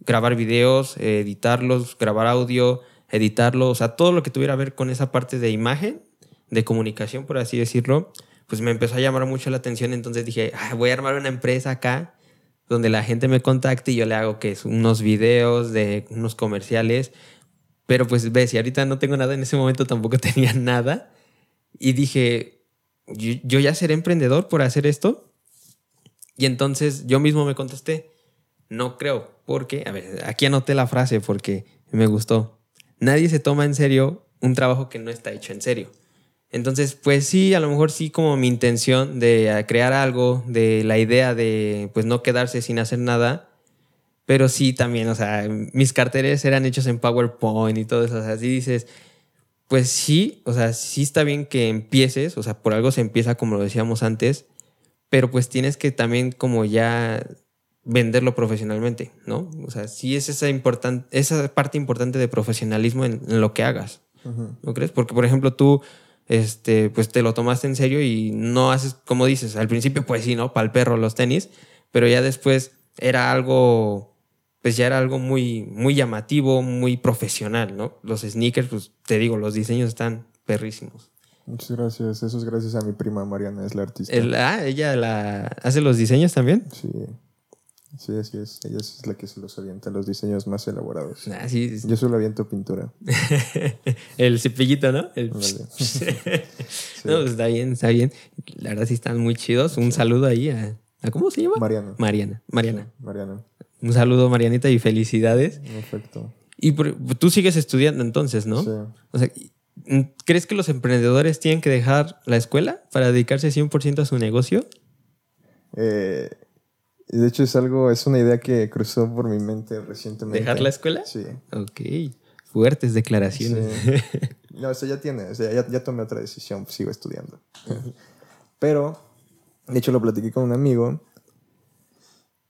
grabar videos, editarlos, grabar audio, editarlo, o sea, todo lo que tuviera que ver con esa parte de imagen, de comunicación, por así decirlo, pues me empezó a llamar mucho la atención, entonces dije, "Ah, voy a armar una empresa acá donde la gente me contacte y yo le hago que es unos videos de unos comerciales, pero pues ves, y ahorita no tengo nada, en ese momento tampoco tenía nada y dije, yo, yo ya seré emprendedor por hacer esto. Y entonces yo mismo me contesté, no creo, porque, a ver, aquí anoté la frase porque me gustó. Nadie se toma en serio un trabajo que no está hecho en serio. Entonces, pues sí, a lo mejor sí como mi intención de eh, crear algo, de la idea de pues no quedarse sin hacer nada, pero sí también, o sea, mis carteles eran hechos en PowerPoint y todo eso, o sea, así dices, pues sí, o sea, sí está bien que empieces, o sea, por algo se empieza como lo decíamos antes, pero pues tienes que también como ya venderlo profesionalmente, ¿no? O sea, sí es esa, importan- esa parte importante de profesionalismo en, en lo que hagas, ¿no crees? Porque, por ejemplo, tú, este, pues te lo tomaste en serio y no haces, como dices, al principio, pues sí, ¿no? Para el perro los tenis, pero ya después era algo, pues ya era algo muy, muy llamativo, muy profesional, ¿no? Los sneakers, pues te digo, los diseños están perrísimos. Muchas gracias. Eso es gracias a mi prima Mariana, es la artista. El- ah, ella la, hace los diseños también. Sí. Sí, así es. Ella es la que se los avienta, los diseños más elaborados. Ah, sí, Yo solo aviento pintura. el cepillito, ¿no? El- Ándale. No, pues está bien, está bien. La verdad sí están muy chidos. Un saludo ahí a, ¿a ¿cómo se llama? Mariana. Mariana. Mariana. Mariana. Un saludo, Marianita, y felicidades. Perfecto. Y por- tú sigues estudiando entonces, ¿no? Sí. O sea, ¿crees que los emprendedores tienen que dejar la escuela para dedicarse 100% a su negocio? Eh, de hecho, es algo, es una idea que cruzó por mi mente recientemente. ¿Dejar la escuela? Sí. Ok. Fuertes declaraciones. Sí. No, o sea, ya tiene, o sea, ya, ya tomé otra decisión, sigo estudiando. Pero, de hecho, lo platiqué con un amigo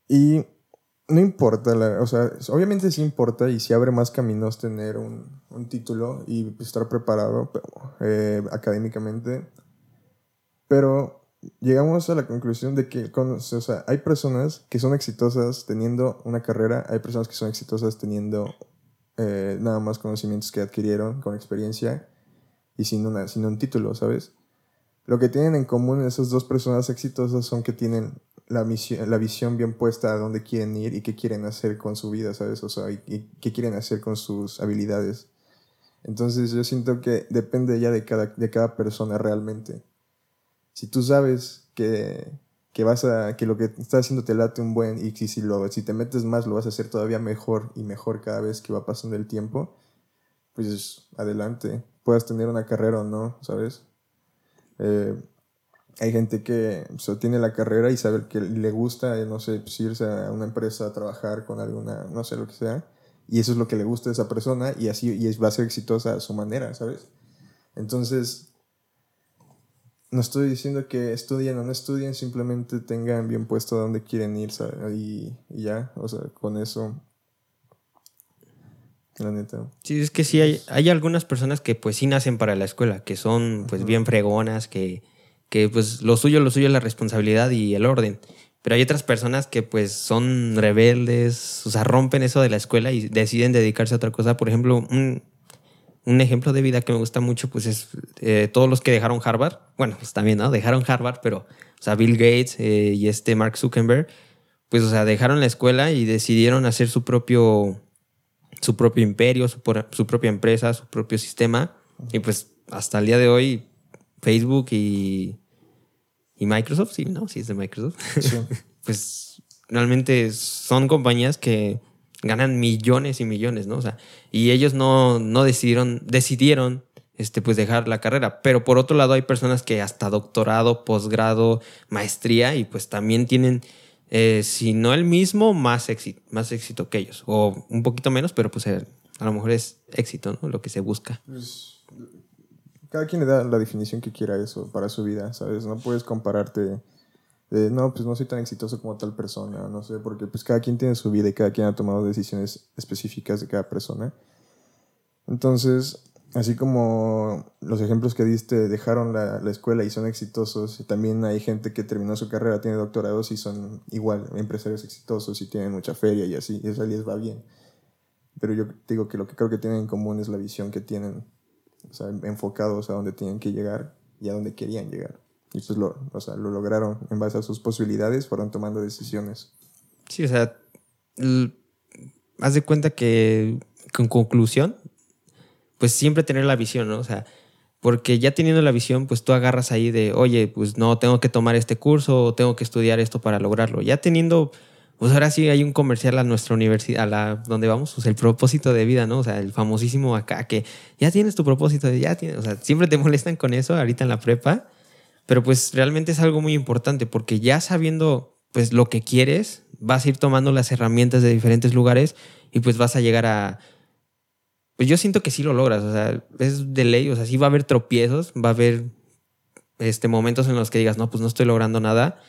y no importa, la- o sea, obviamente sí importa y sí abre más caminos tener un, un título y estar preparado eh, académicamente, pero llegamos a la conclusión de que con- o sea, hay personas que son exitosas teniendo una carrera, hay personas que son exitosas teniendo eh, nada más conocimientos que adquirieron con experiencia y sin, una, sin un título, ¿sabes? Lo que tienen en común esas dos personas exitosas son que tienen la, misión, la visión bien puesta a dónde quieren ir y qué quieren hacer con su vida, ¿sabes? O sea, y, qué quieren hacer con sus habilidades. Entonces yo siento que depende ya de cada, de cada persona realmente. Si tú sabes que, que vas a que lo que estás haciendo te late un buen y si, si, lo, si te metes más lo vas a hacer todavía mejor y mejor cada vez que va pasando el tiempo, pues adelante. Puedas tener una carrera o no, ¿sabes? Eh, hay gente que sea, tiene la carrera y sabe que le gusta, eh, no sé, pues, irse a una empresa a trabajar con alguna, no sé lo que sea, y eso es lo que le gusta a esa persona y así y va a ser exitosa a su manera, ¿sabes? Entonces, no estoy diciendo que estudien o no estudien, simplemente tengan bien puesto a dónde quieren ir y, y ya, o sea, con eso, la neta. Sí, es que sí hay, hay algunas personas que pues sí nacen para la escuela, que son pues bien fregonas, que, que pues lo suyo, lo suyo es la responsabilidad y el orden. Pero hay otras personas que pues son rebeldes, o sea, rompen eso de la escuela y deciden dedicarse a otra cosa. Por ejemplo, un, un ejemplo de vida que me gusta mucho pues es eh, todos los que dejaron Harvard. Bueno, pues también, ¿no? Dejaron Harvard, pero, o sea, Bill Gates eh, y este Mark Zuckerberg, pues, o sea, dejaron la escuela y decidieron hacer su propio, su propio imperio, su, su propia empresa, su propio sistema. Y pues hasta el día de hoy, Facebook y y Microsoft, sí, ¿no? Sí, es de Microsoft. pues realmente son compañías que ganan millones y millones, ¿no? O sea, y ellos no, no decidieron, decidieron este, pues dejar la carrera. Pero por otro lado hay personas que hasta doctorado, posgrado, maestría y pues también tienen, eh, si no el mismo, más éxito, más éxito que ellos. O un poquito menos, pero pues eh, a lo mejor es éxito, ¿no? Lo que se busca. Pues cada quien le da la definición que quiera eso para su vida, ¿sabes? No puedes compararte de, no, pues no soy tan exitoso como tal persona, no sé, porque pues cada quien tiene su vida y cada quien ha tomado decisiones específicas de cada persona. Entonces, así como los ejemplos que diste dejaron la, la escuela y son exitosos, también hay gente que terminó su carrera, tiene doctorados y son igual empresarios exitosos y tienen mucha feria y así, y eso les va bien. Pero yo digo que lo que creo que tienen en común es la visión que tienen o sea, enfocados a donde tenían que llegar y a donde querían llegar. Y pues lo, o sea, lo lograron en base a sus posibilidades, fueron tomando decisiones. Sí, o sea, haz de cuenta que con conclusión, pues siempre tener la visión, ¿no? O sea, porque ya teniendo la visión, pues tú agarras ahí de, oye, pues no, tengo que tomar este curso o tengo que estudiar esto para lograrlo. Ya teniendo pues ahora sí hay un comercial a nuestra universidad, a la donde vamos, pues el propósito de vida, ¿no? O sea, el famosísimo acá que ya tienes tu propósito, ya tienes, o sea, siempre te molestan con eso ahorita en la prepa, pero pues realmente es algo muy importante porque ya sabiendo pues lo que quieres, vas a ir tomando las herramientas de diferentes lugares y pues vas a llegar a pues yo siento que sí lo logras, o sea, es de ley, o sea, sí va a haber tropiezos, va a haber este momentos en los que digas, "No, pues no estoy logrando nada."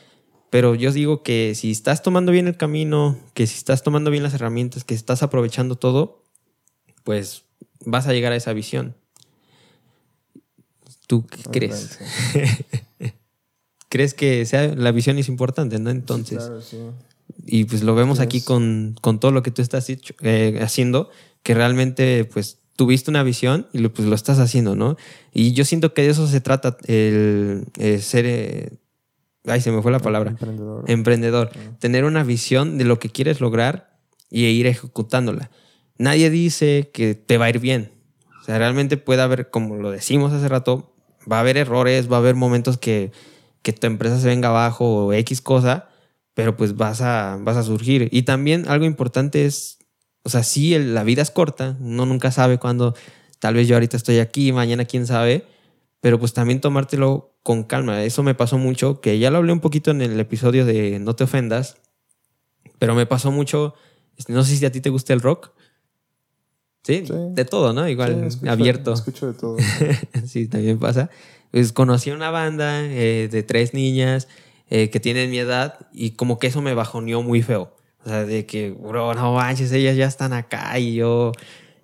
Pero yo digo que si estás tomando bien el camino, que si estás tomando bien las herramientas, que estás aprovechando todo, pues vas a llegar a esa visión. ¿Tú qué crees? ¿Crees que sea, la visión es importante, no? Entonces. claro, sí. Y pues lo vemos aquí con, todo lo que tú estás eh, haciendo, que realmente pues tuviste una visión y lo, pues lo estás haciendo, ¿no? Y yo siento que de eso se trata el, ser, eh, Ay, se me fue la palabra. Emprendedor. Emprendedor. Tener una visión de lo que quieres lograr y ir ejecutándola. Nadie dice que te va a ir bien. O sea, realmente puede haber, como lo decimos hace rato, va a haber errores, va a haber momentos que, que tu empresa se venga abajo o X cosa, pero pues vas a, vas a surgir. Y también algo importante es, o sea, sí, la vida es corta, uno nunca sabe cuándo, tal vez yo ahorita estoy aquí, mañana quién sabe, pero pues también tomártelo con calma. Eso me pasó mucho, que ya lo hablé un poquito en el episodio de No te ofendas, pero me pasó mucho, no sé si a ti te gusta el rock. Sí, de todo, ¿no? Igual abierto. Escucho de todo. sí, también pasa. Pues conocí una banda eh, de tres niñas eh, que tienen mi edad y como que eso me bajoneó muy feo. O sea, de que, bro, no manches, ellas ya están acá y yo,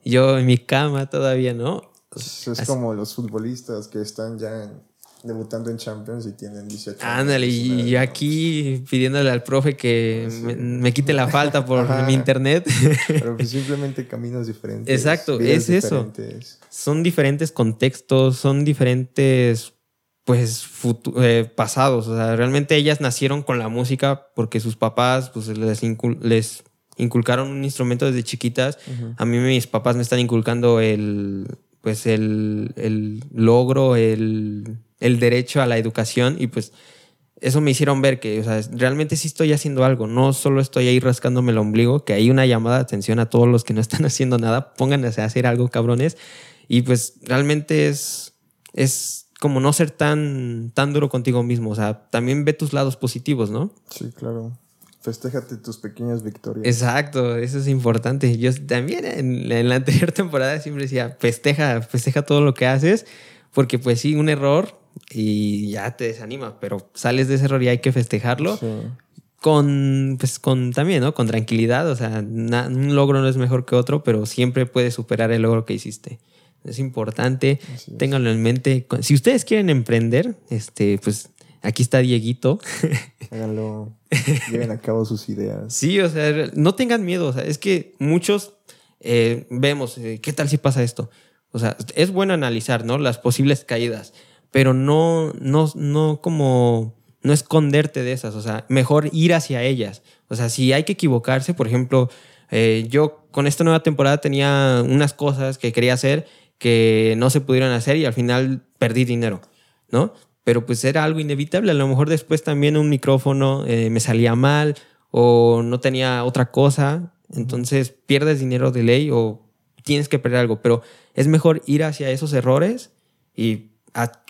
yo en mi cama todavía, ¿no? Es, como los futbolistas que están ya en debutando en Champions y tienen 18 años. Ándale, y aquí pidiéndole al profe que me, quite la falta por mi internet. Pero pues simplemente caminos diferentes. Exacto, es eso. Son diferentes contextos, son diferentes pues eh, pasados. O sea, realmente ellas nacieron con la música porque sus papás pues, les, les inculcaron un instrumento desde chiquitas. A mí mis papás me están inculcando el pues el, el logro, el el derecho a la educación y pues eso me hicieron ver que, o sea, realmente sí estoy haciendo algo, no solo estoy ahí rascándome el ombligo, que hay una llamada de atención a todos los que no están haciendo nada, pónganse a hacer algo, cabrones. Y pues realmente es, es como no ser tan, tan duro contigo mismo, o sea, también ve tus lados positivos, ¿no? Sí, claro. Festéjate tus pequeñas victorias. Exacto, eso es importante. Yo también en, en la anterior temporada siempre decía, festeja, festeja todo lo que haces, porque pues sí, un error y ya te desanima, pero sales de ese error y hay que festejarlo. Con, pues, con también, ¿no? Con tranquilidad, o sea, un logro no es mejor que otro, pero siempre puedes superar el logro que hiciste. Es importante, ténganlo en mente. Si ustedes quieren emprender, este, pues Aquí está Dieguito. Háganlo. Lleven a cabo sus ideas. Sí, o sea, no tengan miedo. O sea, es que muchos eh, vemos, eh, ¿qué tal si pasa esto? O sea, es bueno analizar, ¿no? Las posibles caídas, pero no, no, no como, no esconderte de esas. O sea, mejor ir hacia ellas. O sea, si hay que equivocarse, por ejemplo, eh, yo con esta nueva temporada tenía unas cosas que quería hacer que no se pudieron hacer y al final perdí dinero, ¿no? Pero pues era algo inevitable. A lo mejor después también un micrófono eh, me salía mal o no tenía otra cosa. Entonces pierdes dinero de ley o tienes que perder algo. Pero es mejor ir hacia esos errores y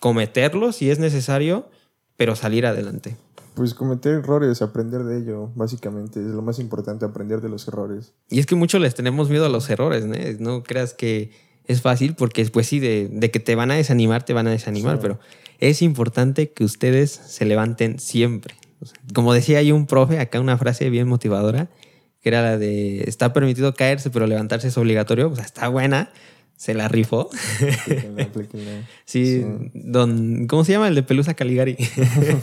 cometerlos si es necesario, pero salir adelante. Pues cometer errores, aprender de ello, básicamente. Es lo más importante, aprender de los errores. Y es que muchos les tenemos miedo a los errores, ¿no? No creas que es fácil porque después sí, de, de que te van a desanimar, te van a desanimar, pero es importante que ustedes se levanten siempre. Como decía ahí un profe, acá una frase bien motivadora, que era la de, está permitido caerse, pero levantarse es obligatorio, pues está buena, se la rifó. sí, don, ¿cómo se llama el de Pelusa Caligari?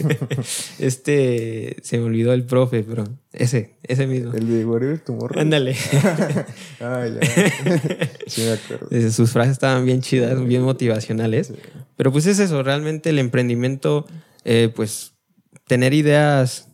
este, se me olvidó el profe, pero ese, ese mismo. El de Warrior Tomorrow. Ándale. ah, ya. Sí, me acuerdo. Sus frases estaban bien chidas, bien motivacionales. Pero pues es eso, realmente el emprendimiento, eh, pues tener ideas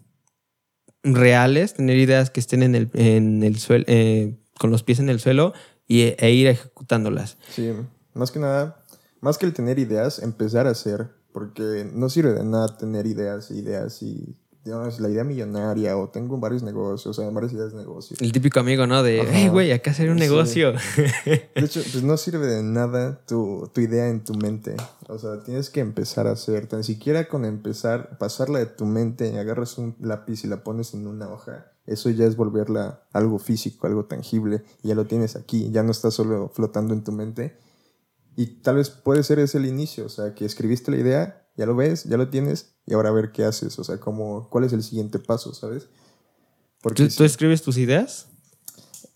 reales, tener ideas que estén en el, en el suelo, eh, con los pies en el suelo y, e ir ejecutándolas. Sí, más que nada, más que el tener ideas, empezar a hacer, porque no sirve de nada tener ideas, ideas y digamos, la idea millonaria o tengo varios negocios, o sea, varias ideas de negocio. El típico amigo, ¿no? De, hey, güey, acá hacer un negocio. De hecho, pues no sirve de nada tu, tu, idea en tu mente. O sea, tienes que empezar a hacer, tan siquiera con empezar, pasarla de tu mente, agarras un lápiz y la pones en una hoja. Eso ya es volverla algo físico, algo tangible. Y ya lo tienes aquí, ya no está solo flotando en tu mente. Y tal vez puede ser ese el inicio, o sea, que escribiste la idea ya lo ves, ya lo tienes y ahora a ver qué haces, o sea, como, cuál es el siguiente paso, ¿sabes? Porque ¿Tú, escribes tus ideas?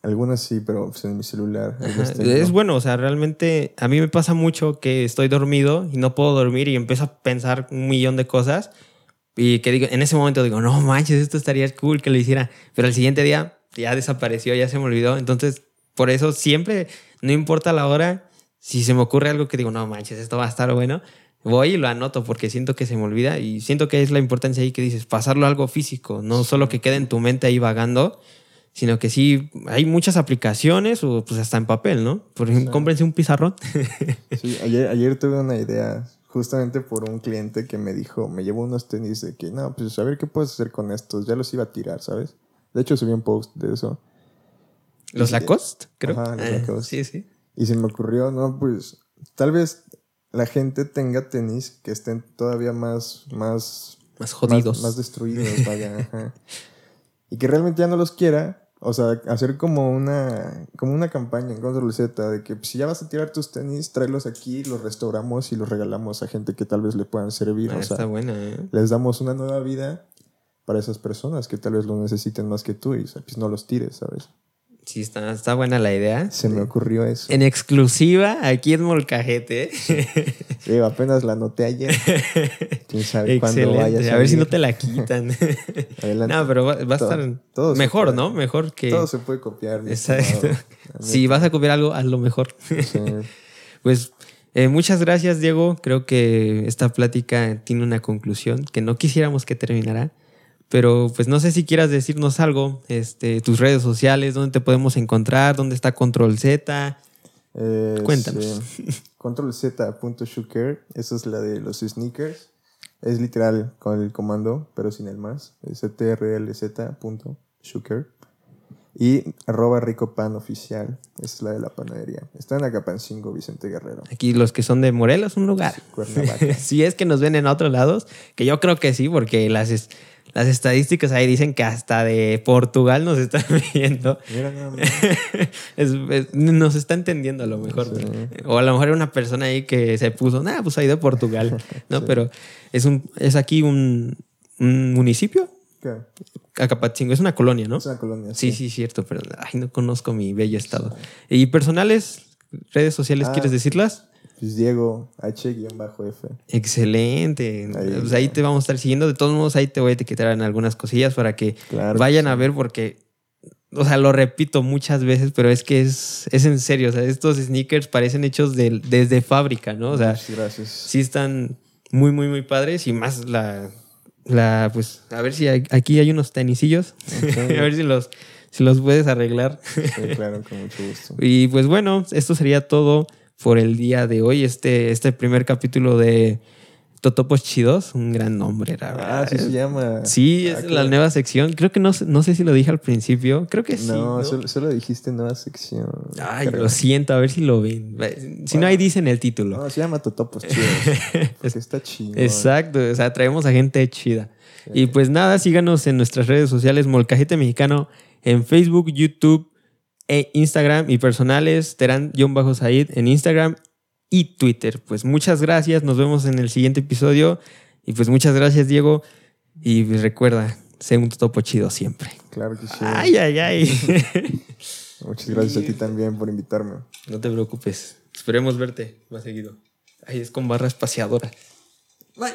Algunas sí, pero pues, en mi celular. Es bueno, o sea, realmente a mí me pasa mucho que estoy dormido y no puedo dormir y empiezo a pensar un millón de cosas y que digo, en ese momento digo, no manches, esto estaría cool que lo hiciera, pero el siguiente día ya desapareció, ya se me olvidó, entonces por eso siempre, no importa la hora, si se me ocurre algo que digo, no manches, esto va a estar bueno, voy y lo anoto porque siento que se me olvida y siento que es la importancia ahí que dices, pasarlo a algo físico, no solo que quede en tu mente ahí vagando, sino que sí, hay muchas aplicaciones o pues hasta en papel, ¿no? Por ejemplo, cómprense un pizarrón. sí, ayer, ayer tuve una idea justamente por un cliente que me dijo, me llevó unos tenis de que, no, pues a ver qué puedes hacer con estos, ya los iba a tirar, ¿sabes? De hecho subí un post de eso. ¿Los Lacoste? Creo. Ajá, los ah, Lacoste. Sí, sí. Y se me ocurrió, no, pues tal vez la gente tenga tenis que estén todavía más, más, más jodidos, más, destruidos, vaya, y que realmente ya no los quiera. O sea, hacer como una, como una campaña en Control Z de que pues, si ya vas a tirar tus tenis, tráelos aquí, los restauramos y los regalamos a gente que tal vez le puedan servir. Ah, está buena, ¿eh? Les damos una nueva vida para esas personas que tal vez lo necesiten más que tú y pues no los tires, ¿sabes? Sí, está, está buena la idea. Se me ocurrió eso. En exclusiva, aquí en Molcajete. Sí, apenas la noté ayer. Quién sabe cuándo vaya a, a ver si no te la quitan. Adelante. No, pero va, a estar mejor, ¿no? Mejor que. Todo se puede copiar. Exacto. Si vas a copiar algo, hazlo mejor. Sí. pues eh, muchas gracias, Diego. Creo que esta plática tiene una conclusión que no quisiéramos que terminara. Pero pues no sé si quieras decirnos algo, este, tus redes sociales, dónde te podemos encontrar, dónde está Control Z. Eh, Cuéntanos. controlz.shuker, esa es la de los sneakers. Es literal con el comando, pero sin el más. Es trlz.shuker. Y arroba rico pan oficial. Es la de la panadería. Está en Acapancingo, Vicente Guerrero. Aquí los que son de Morelos, un lugar. si es que nos ven en otros lados, que yo creo que sí, porque las las estadísticas ahí dicen que hasta de Portugal nos están viendo. Mira, no, nos está entendiendo a lo mejor. O a lo mejor una persona ahí que se puso, nada, pues ahí de Portugal. ¿no? Pero es, un, es aquí un, municipio. ¿Qué? Acapatzingo, es una colonia, ¿no? Es una colonia. Sí, sí, cierto, pero ay, no conozco mi bello estado. ¿Y personales, redes sociales, ah, quieres decirlas? Pues Diego H-F. Excelente. Ahí, pues ahí te vamos a estar siguiendo. De todos modos, ahí te voy a etiquetar en algunas cosillas para que Claro. vayan que a ver porque, o sea, lo repito muchas veces, pero es que es, es en serio. O sea, estos sneakers parecen hechos de- desde fábrica, ¿no? O sea, Muchas gracias. sí están muy, muy, muy padres y más la, la pues, a ver si hay- aquí hay unos tenisillos. A ver si los, si los puedes arreglar. Sí, claro, con mucho gusto. Y pues bueno, esto sería todo por el día de hoy. Este, este primer capítulo de Totopos Chidos, un gran nombre, la verdad. Ah, sí se llama. Sí, Ah, es qué la nueva sección. Creo que no, sé- no sé si lo dije al principio. Creo que sí. No. Solo, solo dijiste nueva sección. Ay, creo. lo siento, a ver si lo ven. Si no, ahí dicen el título. No, se llama Totopos Chidos. Porque está chido. Exacto, o sea, traemos a gente chida. Y pues nada, síganos en nuestras redes sociales, Molcajete Mexicano, en Facebook, YouTube e Instagram y personales, Terán-Said en Instagram y Twitter. Pues muchas gracias, nos vemos en el siguiente episodio. Y pues muchas gracias, Diego. Y pues recuerda, sé un topo chido siempre. Claro que sí. Ay, ay, ay. Muchas gracias a ti también por invitarme. no te preocupes, esperemos verte más seguido. Ay, es con barra espaciadora. Bye.